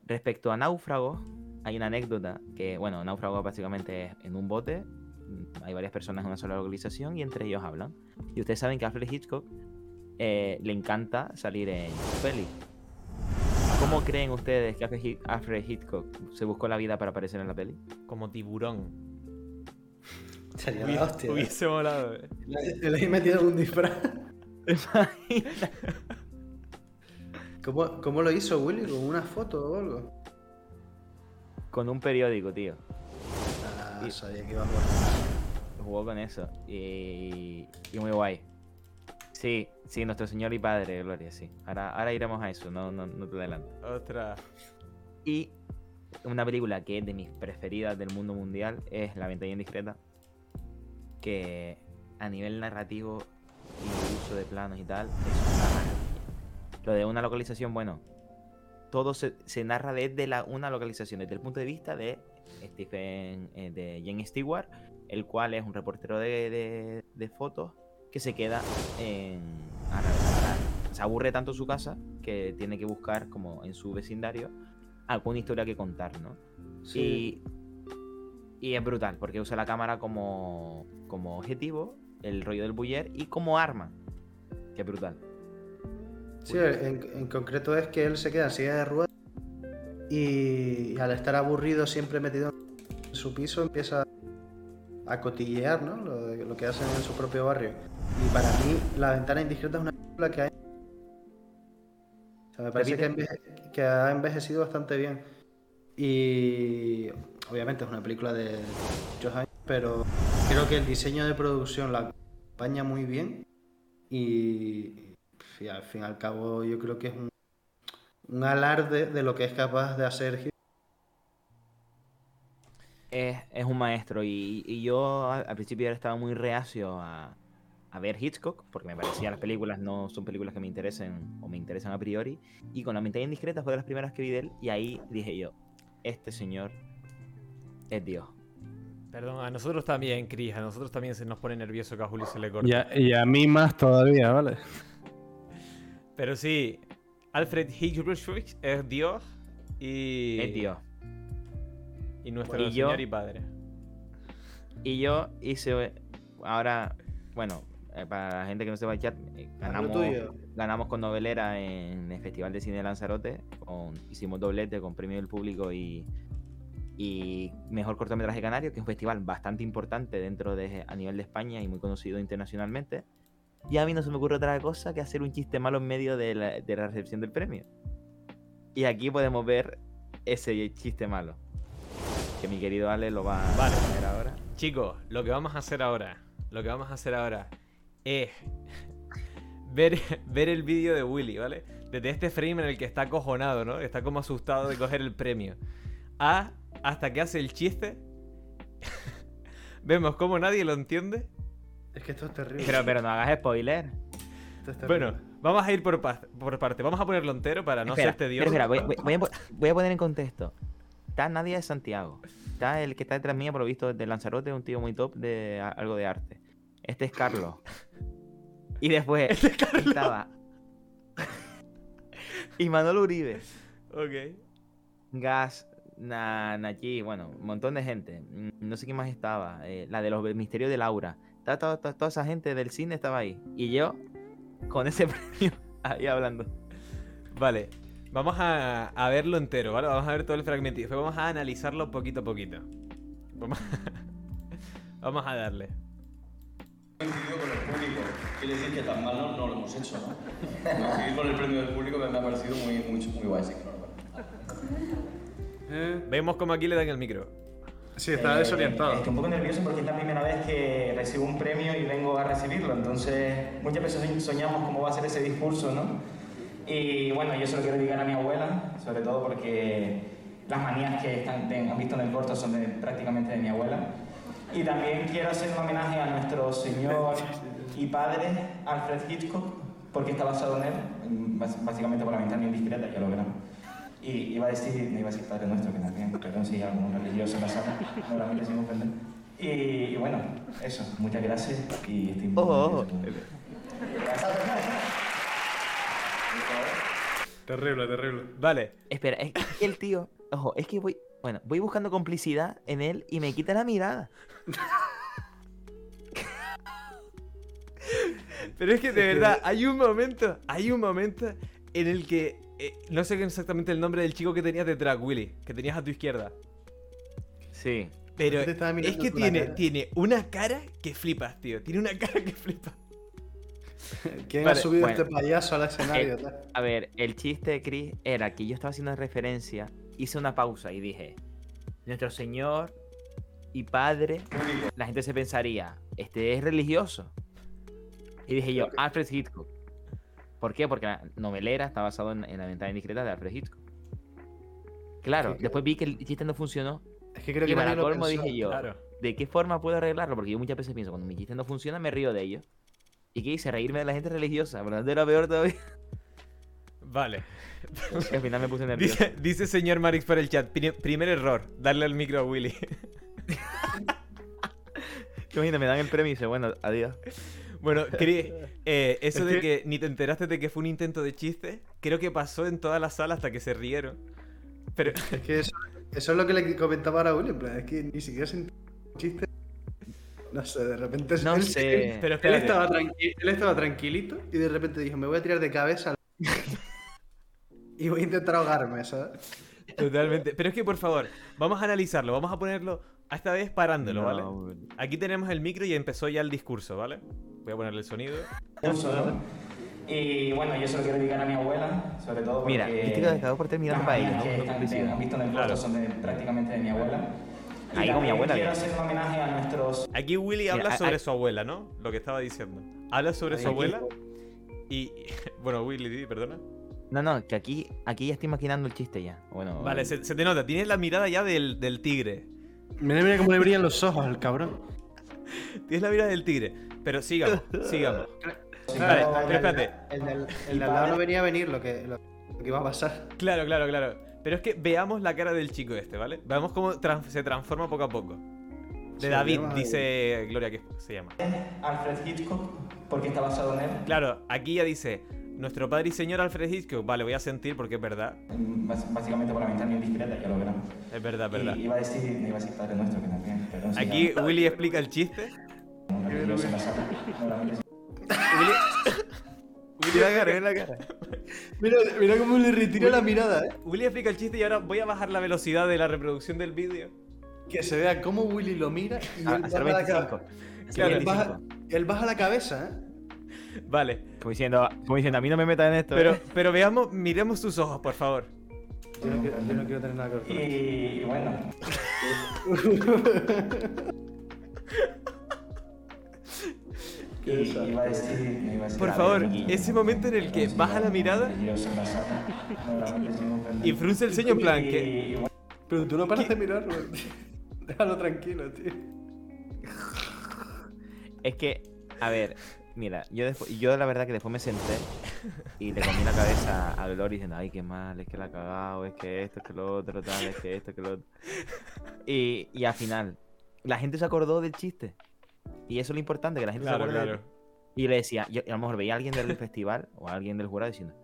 Respecto a Náufragos, hay una anécdota que, bueno, Náufragos básicamente es en un bote, mm, hay varias personas en una sola localización y entre ellos hablan. Y ustedes saben que a Alfred Hitchcock eh, le encanta salir en peli. ¿Cómo creen ustedes que Alfred Hitch- Alfred Hitchcock se buscó la vida para aparecer en la peli? Como tiburón. Sería Hubiese, la hostia. ¿eh? hubiese molado. eh. Le, he metido un disfraz. ¿Cómo, ¿Cómo lo hizo Willy? ¿Con una foto o algo? Con un periódico, tío. Ah, Sí. sabía que iba a jugar. Jugó con eso. Y, y muy guay. Sí, sí, nuestro Señor y Padre, Gloria, sí. Ahora, ahora iremos a eso, no, no, no te adelanto. Ostras. Y una película que es de mis preferidas del mundo mundial es La Ventana Indiscreta. Que a nivel narrativo y uso de planos y tal, es una maravilla. Lo de una localización, bueno, todo se, se narra desde la, una localización, desde el punto de vista de Stephen, eh, de Jane Stewart, el cual es un reportero de, de- de fotos que se queda en. A. Se aburre tanto su casa que tiene que buscar, como en su vecindario, alguna historia que contar, ¿no? Sí. Y, y es brutal, porque usa la cámara como, como objetivo, el rollo del buller y como arma. Que es brutal. Sí, en, en concreto es que él se queda en silla de ruedas y, al estar aburrido siempre metido en su piso empieza a cotillear ¿no? lo, lo que hacen en su propio barrio. Y para mí La Ventana Indiscreta es una película que, ha- o sea, me parece que, enveje- que ha envejecido bastante bien. Y obviamente es una película de muchos años, pero creo que el diseño de producción la acompaña muy bien y, y al fin y al cabo yo creo que es un, un alarde de lo que es capaz de hacer. Es, es un maestro y, y yo al principio estaba muy reacio a, a ver Hitchcock porque me parecía las películas no son películas que me interesen o me interesan a priori y con La mente indiscreta fue de las primeras que vi de él y ahí dije yo, este señor es Dios. Perdón, a nosotros también, Chris. A nosotros también se nos pone nervioso que a Julio se le corte. Y a, y a mí más todavía, ¿vale? [laughs] Pero sí, Alfred Hitchcock es Dios. Y. Eh, tío. Y nuestro Y yo- señor y padre. Y yo hice. Ahora, bueno, eh, para la gente que no sepa el chat, eh, lo ganamos, ganamos con novelera en el Festival de Cine de Lanzarote. con- hicimos doblete con premio del público y, y mejor cortometraje canario, que es un festival bastante importante dentro de a nivel de España y muy conocido internacionalmente. Y a mí no se me ocurre otra cosa que hacer un chiste malo en medio de la, de la recepción del premio. Y aquí podemos ver ese chiste malo. Que mi querido Ale lo va Vale. a poner ahora. Chicos, lo que vamos a hacer ahora. Lo que vamos a hacer ahora es. Ver, ver el vídeo de Willy, ¿vale? Desde este frame en el que está acojonado, ¿no? Está como asustado de coger el premio. A. Hasta que hace el chiste. [laughs] Vemos cómo nadie lo entiende. Es que esto es terrible. Pero, pero no hagas spoiler. Esto es terrible. Bueno, vamos a ir por, pa- por parte. Vamos a ponerlo entero para no espera, ser tedioso. espera, espera, voy, voy- voy a, voy a poner en contexto. Está Nadia de Santiago. Está el que está detrás mía, por lo visto, de Lanzarote, un tío muy top de algo de arte. Este es Carlos. [laughs] Y después estaba. [laughs] y Manolo Uribe. Ok. Gas, Na- Nachi, bueno, un montón de gente. Mm, No sé quién más estaba. eh, la de los misterios de Laura. Toda, toda- toda esa gente del cine estaba ahí. Y yo, con ese [laughs] premio, ahí hablando. Vale. Vamos a, a verlo entero, ¿vale? Vamos a ver todo el fragmento y después vamos a analizarlo poquito a poquito. Vamos, vamos a darle. Coincidido con el público. Quiere decir que tan mal no, no lo hemos hecho, ¿no? Coincidir con el premio del público me, me ha parecido muy, muy, muy guay, sí, claro. Eh, Vemos como aquí le dan el micro. sí, está desorientado. Estoy un poco nervioso porque es la primera vez que recibo un premio y vengo a recibirlo. Entonces, muchas veces soñamos cómo va a ser ese discurso, ¿no? Y bueno, yo se lo quiero dedicar a mi abuela, sobre todo porque las manías que están, han visto en el corto son de- prácticamente de mi abuela. Y también quiero hacer un homenaje a nuestro señor y padre Alfred Hitchcock, porque está basado en él, básicamente por la ventana indiscreta, ya lo verán. Y iba a decir, no iba a decir Padre Nuestro, que también, perdón si hay algún religioso en la sala, no la mire sin ofender. Y, y bueno, eso, muchas gracias y estoy muy Oh, oh. Terrible, terrible. Vale. Espera, es que el tío. Ojo, es que voy. Bueno, voy buscando complicidad en él y me quita la mirada. Pero es que de verdad, hay un momento, hay un momento en el que eh, no sé exactamente el nombre del chico que tenías detrás, Willy, que tenías a tu izquierda. Sí. Pero es que tiene, tiene una cara que flipas, tío. Tiene una cara que flipas. [laughs] ¿Quién Vale, ha subido bueno. este payaso al escenario? Eh, a ver, el chiste de Chris era que yo estaba haciendo referencia, hice una pausa y dije: Nuestro Señor y Padre. La gente se pensaría: Este es religioso. Y dije yo: Alfred Hitchcock. ¿Por qué? Porque la novelera está basado en, en la ventana indiscreta de Alfred Hitchcock. Claro, después vi que el chiste no funcionó. Es que creo que Y para colmo dije yo: Claro. ¿De qué forma puedo arreglarlo? Porque yo muchas veces pienso, cuando mi chiste no funciona, me río de ellos. ¿Y qué hice? Reírme de la gente religiosa. Por lo tanto, era peor todavía. Vale. Al final me puse nervioso. Dice, dice señor Marix por el chat. pri- primer error, darle el micro a Willy. [laughs] Imagínate, me dan el premio y dice, bueno, adiós. Bueno, Chris, eh, [laughs] eso Es de que- ni te enteraste de que fue un intento de chiste, creo que pasó en toda la sala hasta que se rieron. Pero, [laughs] Es que eso, eso es lo que le comentaba ahora a Willy. en plan, Es que ni siquiera se entiende un chiste. No sé, de repente. No él- sé. pero Él estaba, tranqui- él estaba tranquilito. Y de repente dijo: Me voy a tirar de cabeza. Y voy a intentar ahogarme, ¿sabes? Totalmente. Pero es que, por favor, vamos a analizarlo. Vamos a ponerlo, a esta vez parándolo, ¿vale? No, Aquí tenemos el micro y empezó ya el discurso, ¿vale? Voy a ponerle el sonido. ¿no? Y bueno, yo se lo quiero dedicar a mi abuela, sobre todo porque... Mira, este que acabo por terminar para ella, ¿no? publicidad. han visto en el Claro. son de- prácticamente de mi abuela. Y Ahí con mi abuela, quiero hacer un homenaje a nuestros Aquí Willy habla Mira, sobre hay- su abuela, ¿no? Lo que estaba diciendo. Habla sobre su Aquí- abuela y... [laughs] Bueno, Willy, perdona. No, no, que aquí, aquí ya estoy maquinando el chiste ya. Bueno, Vale, se, se te nota. Tienes la mirada ya del, del tigre. Mira, mira cómo le brillan los ojos al cabrón. Tienes la mirada del tigre. Pero sigamos, sigamos. [laughs] Vale, pero- espérate. El del, el de al lado no venía a venir lo que, lo, lo que iba a pasar. Claro, claro, claro. Pero es que veamos la cara del chico este, ¿vale? Veamos cómo se transforma poco a poco. De Sí, David, dice Gloria que se llama. Alfred Hitchcock, porque está basado en él. Claro, aquí ya dice Nuestro padre y señor Alfred Hitchcock, vale, voy a sentir porque es verdad. Bás- Básicamente por la ventana indiscreta, ya lo verán. Es verdad, verdad. Y iba a decir, iba a decir Padre Nuestro que también. perdón, si Aquí ya- Willy explica el chiste. sí. Mira la cara, mira la cara. Mira, mira cómo le retira la mirada, ¿eh? Willy explica el chiste y ahora voy a bajar la velocidad de la reproducción del vídeo. Que se vea cómo Willy lo mira y A, él, a ser baja la 25. ca- Claro, él, baja, 25. él baja la cabeza, ¿eh? [laughs] Vale, Como diciendo, como diciendo, a mí no me metas en esto. pero, ¿eh? pero veamos, miremos sus ojos, por favor. Yo no quiero, yo no quiero tener nada que ver con esto. Y bueno, [laughs] y iba a decir, me iba a decir Por favor, ver, ese momento en el que baja la mirada y frunce el ceño en plan que... Pero tú no paras de mirarlo. [laughs] Déjalo tranquilo, tío. Es que, a ver, mira, yo después, yo la verdad que después me senté y le comí la cabeza a Glory diciendo, ay, qué mal, es que la ha cagado, es que esto, es que lo otro, tal, es que esto, es que lo otro. Y, y al final, la gente se acordó del chiste. Y eso es lo importante, que la gente Claro, se claro. Y le decía, yo a lo mejor veía a alguien del festival o a alguien del jurado diciendo,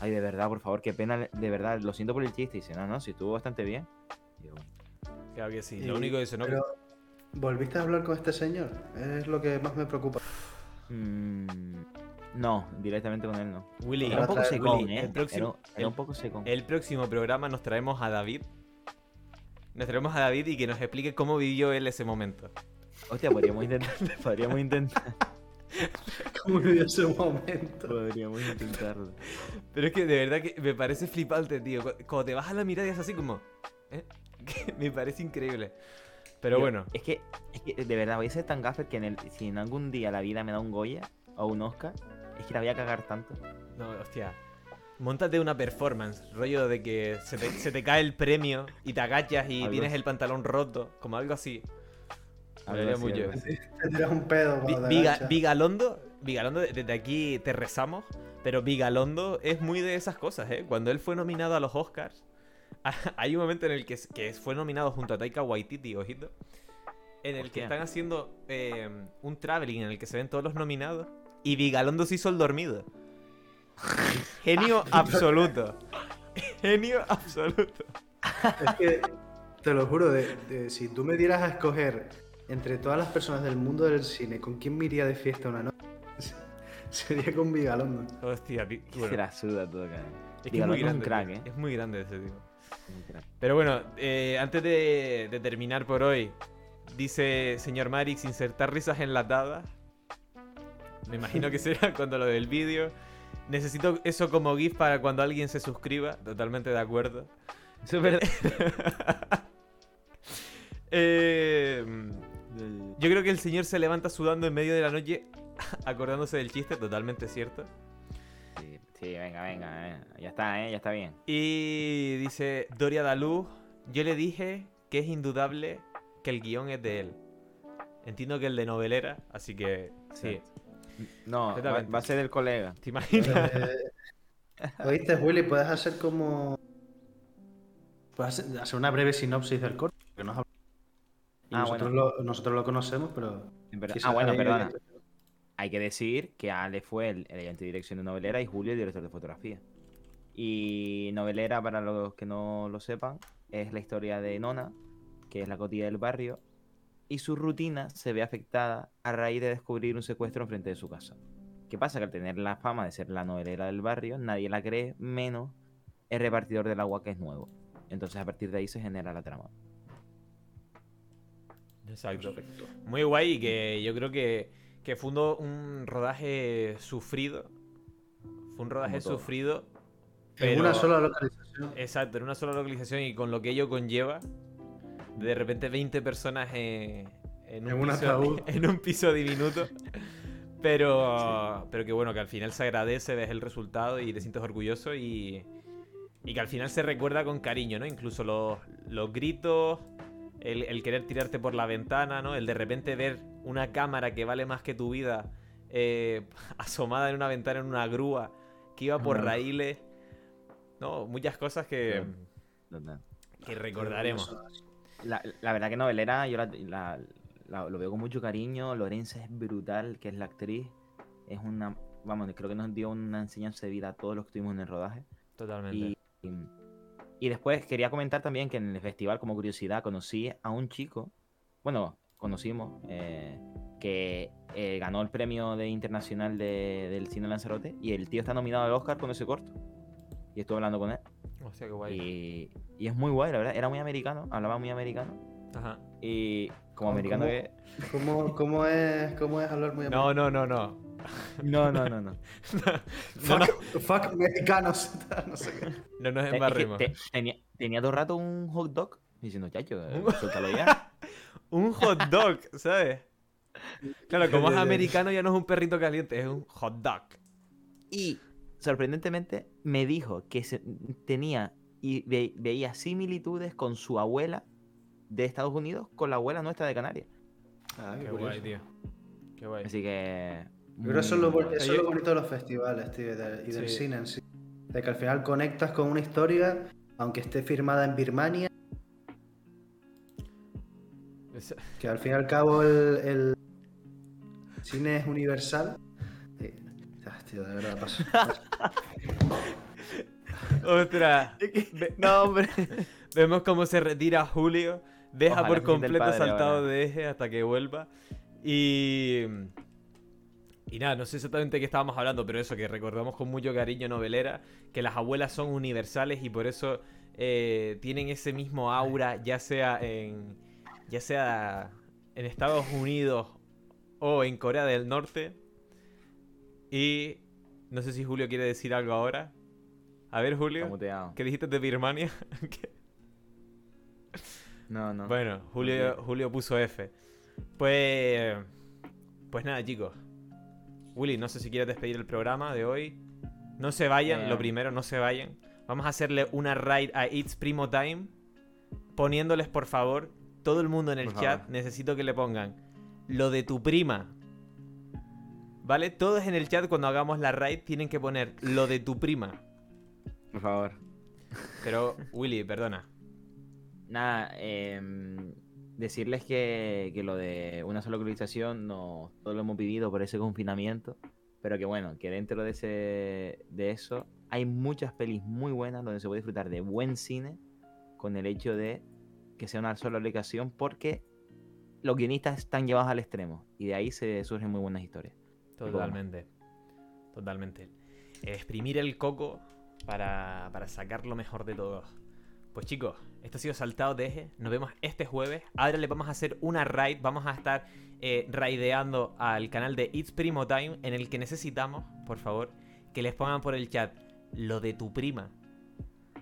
ay, de verdad, por favor, qué pena, de verdad, lo siento por el chiste. Y dice, no, no, si estuvo bastante bien. Y yo, Claro que sí. Y- Lo único que eso no... Pero, ¿volviste a hablar con este señor? Es lo que más me preocupa. "Mm, no, directamente con él no. Willy, Era un poco secón, Willy, ¿eh? el próximo- Era, era un poco secón. El próximo programa nos traemos a David. Nos traemos a David y que nos explique cómo vivió él ese momento. Hostia, podríamos intentar. [laughs] podríamos intentar. [laughs] ¿Cómo vivió ese momento? Podríamos intentarlo. Pero es que de verdad que me parece flipante, tío. Cu- Cuando te bajas la mirada y es así como... ¿eh? [laughs] Me parece increíble. Pero Yo- bueno, Es que, es que de verdad voy a ser tan gaffer que en el, si en algún día la vida me da un Goya o un Oscar, es que la voy a cagar tanto. no, hostia. Montate una performance, rollo de que se te, se te cae el premio y te agachas y Algo tienes así. el pantalón roto, como algo así. Así, mucho. Te tiras un pedo Viga-. Vigalondo, Vigalondo, de- desde aquí te rezamos, pero Vigalondo es muy de esas cosas, ¿eh? Cuando él fue nominado a los Oscars, [laughs] hay un momento en el que, fue nominado junto a Taika Waititi, ojito, en el que están haciendo eh, un traveling en el que se ven todos los nominados y Vigalondo se hizo el dormido. [laughs] Genio absoluto. [laughs] Genio absoluto. Es que, te lo juro, de, de- si tú me dieras a escoger entre todas las personas del mundo del cine, ¿con quién me iría de fiesta una noche? Sería con Vigalondo. Hostia, bueno, la suda todo, cara. es que es muy es un grande, crack. ¿eh? Es muy grande ese tío. Pero bueno, eh, antes de, de terminar por hoy, dice señor Marix, insertar risas enlatadas. Me imagino que será [laughs] cuando lo del vídeo. Necesito eso como GIF para cuando alguien se suscriba. Totalmente de acuerdo. [laughs] Eh, yo creo que el señor se levanta sudando en medio de la noche [laughs] acordándose del chiste, totalmente cierto. Sí, venga, venga, eh. ya está, ¿eh? ya está bien. Y dice Doria Dalú, yo le dije que es indudable que el guion es de él. Entiendo que el de novelera, así que sí. No, va, a ser del colega. ¿Te imaginas? Eh, ¿Oíste, Willy? Puedes hacer como. Puedes hacer, una breve sinopsis del corto. Que nos Ah, nosotros, lo, nosotros lo conocemos, pero. En verdad- quizás Ah, bueno, perdona. Hay que decir que Ale fue el, el ayudante de dirección de novelera y Julio el director de fotografía. Y novelera, para los que no lo sepan, es la historia de Nona, que es la cotilla del barrio, y su rutina se ve afectada a raíz de descubrir un secuestro enfrente de su casa. ¿Qué pasa? Que al tener la fama de ser la novelera del barrio, nadie la cree, menos el repartidor del agua que es nuevo. Entonces a partir de ahí se genera la trama. Exacto. Muy guay y que yo creo que, que fue un, un rodaje sufrido. Fue un rodaje sufrido. En una sola localización. Exacto, en una sola localización y con lo que ello conlleva. De repente 20 personas en, un En un piso, [laughs] en un piso diminuto. Pero, pero que bueno, que al final se agradece, ves el resultado y te sientes orgulloso y, y que al final se recuerda con cariño, ¿no? Incluso los, los gritos, el, el querer tirarte por la ventana, ¿no? El de repente ver una cámara que vale más que tu vida eh, [laughs] asomada en una ventana en una grúa que iba por Ajá. raíles. No, muchas cosas que, Total. que recordaremos. La, la verdad que novelera, yo la, la- la- lo veo con mucho cariño. Lorenza es brutal, que es la actriz. Es una. vamos, creo que nos dio una enseñanza de vida a todos los que estuvimos en el rodaje. Totalmente. Y, y, y después quería comentar también que en el festival, como curiosidad, conocí a un chico, bueno, conocimos, eh, que eh, ganó el premio de internacional de- del cine Lanzarote y el tío está nominado al Oscar con ese corto. Y estuve hablando con él. Hostia, qué guay. Y, y es muy guay, la verdad. Era muy americano, hablaba muy americano. Ajá. Y como ¿Cómo- americano cómo? que... ¿Cómo, cómo, es, ¿Cómo es hablar muy No, no, no, no. No, no, no, no. [laughs] No, no, Fuck, fuck mexicanos. [laughs] no sé qué. no nos es que te- tenía, tenía todo el rato un hot dog diciendo, chacho, eh, [laughs] suéltalo ya. Un hot dog, ¿sabes? Claro, [laughs] como es americano ya no es un perrito caliente, es un hot dog. Y sorprendentemente me dijo que se- tenía y ve- veía similitudes con su abuela de Estados Unidos con la abuela nuestra de Canarias. Ah, qué guay, tío. Qué guay. Así que. Yo creo que eso es lo, eso es bonito de los festivales, tío, y, de- y del Sí. cine en sí. De que al final conectas con una historia, aunque esté firmada en Birmania, Es- que al fin y al cabo el, el cine es universal. Ah, tío, de verdad, paso. paso. Ostras. [laughs] No, hombre. [laughs] Vemos cómo se retira Julio. Deja Ojalá por completo padre saltado ahora. de eje hasta que vuelva. Y. Y nada, no sé exactamente de qué estábamos hablando, pero eso, que recordamos con mucho cariño novelera, que las abuelas son universales y por eso eh, tienen ese mismo aura, ya sea en. Ya sea en Estados Unidos o en Corea del Norte. Y. No sé si Julio quiere decir algo ahora. A ver, Julio. ¿Qué dijiste de Birmania? [laughs] ¿Qué? No, no. Bueno, Julio. Julio puso F. Pues. Pues nada, chicos. Willy, no sé si quieres despedir el programa de hoy. No se vayan, Eh. lo primero, no se vayan. Vamos a hacerle una raid a It's Primo Time. Poniéndoles, por favor, todo el mundo en el Por chat. favor. Necesito que le pongan lo de tu prima. ¿Vale? Todos en el chat, cuando hagamos la raid, tienen que poner lo de tu prima. Por favor. Pero, Willy, perdona. Nada, em, decirles que, que lo de una sola localización no todo lo hemos vivido por ese confinamiento, pero que bueno, que dentro de ese de eso hay muchas pelis muy buenas donde se puede disfrutar de buen cine con el hecho de que sea una sola locación porque los guionistas están llevados al extremo y de ahí se surgen muy buenas historias. Totalmente. Totalmente. Exprimir el coco para, para sacar lo mejor de todos. Pues chicos, esto ha sido Saltado de Eje. Nos vemos este jueves. Ahora le vamos a hacer una raid. Vamos a estar eh, raideando al canal de It's Primo Time. En el que necesitamos, por favor, que les pongan por el chat lo de tu prima.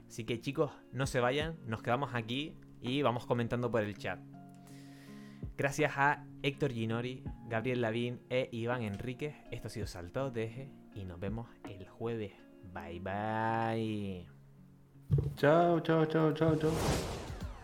Así que chicos, no se vayan. Nos quedamos aquí y vamos comentando por el chat. Gracias a Héctor Ginori, Gabriel Lavín e Iván Enríquez. Esto ha sido Saltado de y nos vemos el jueves. Bye bye. Chao, chao, chao, chao, chao.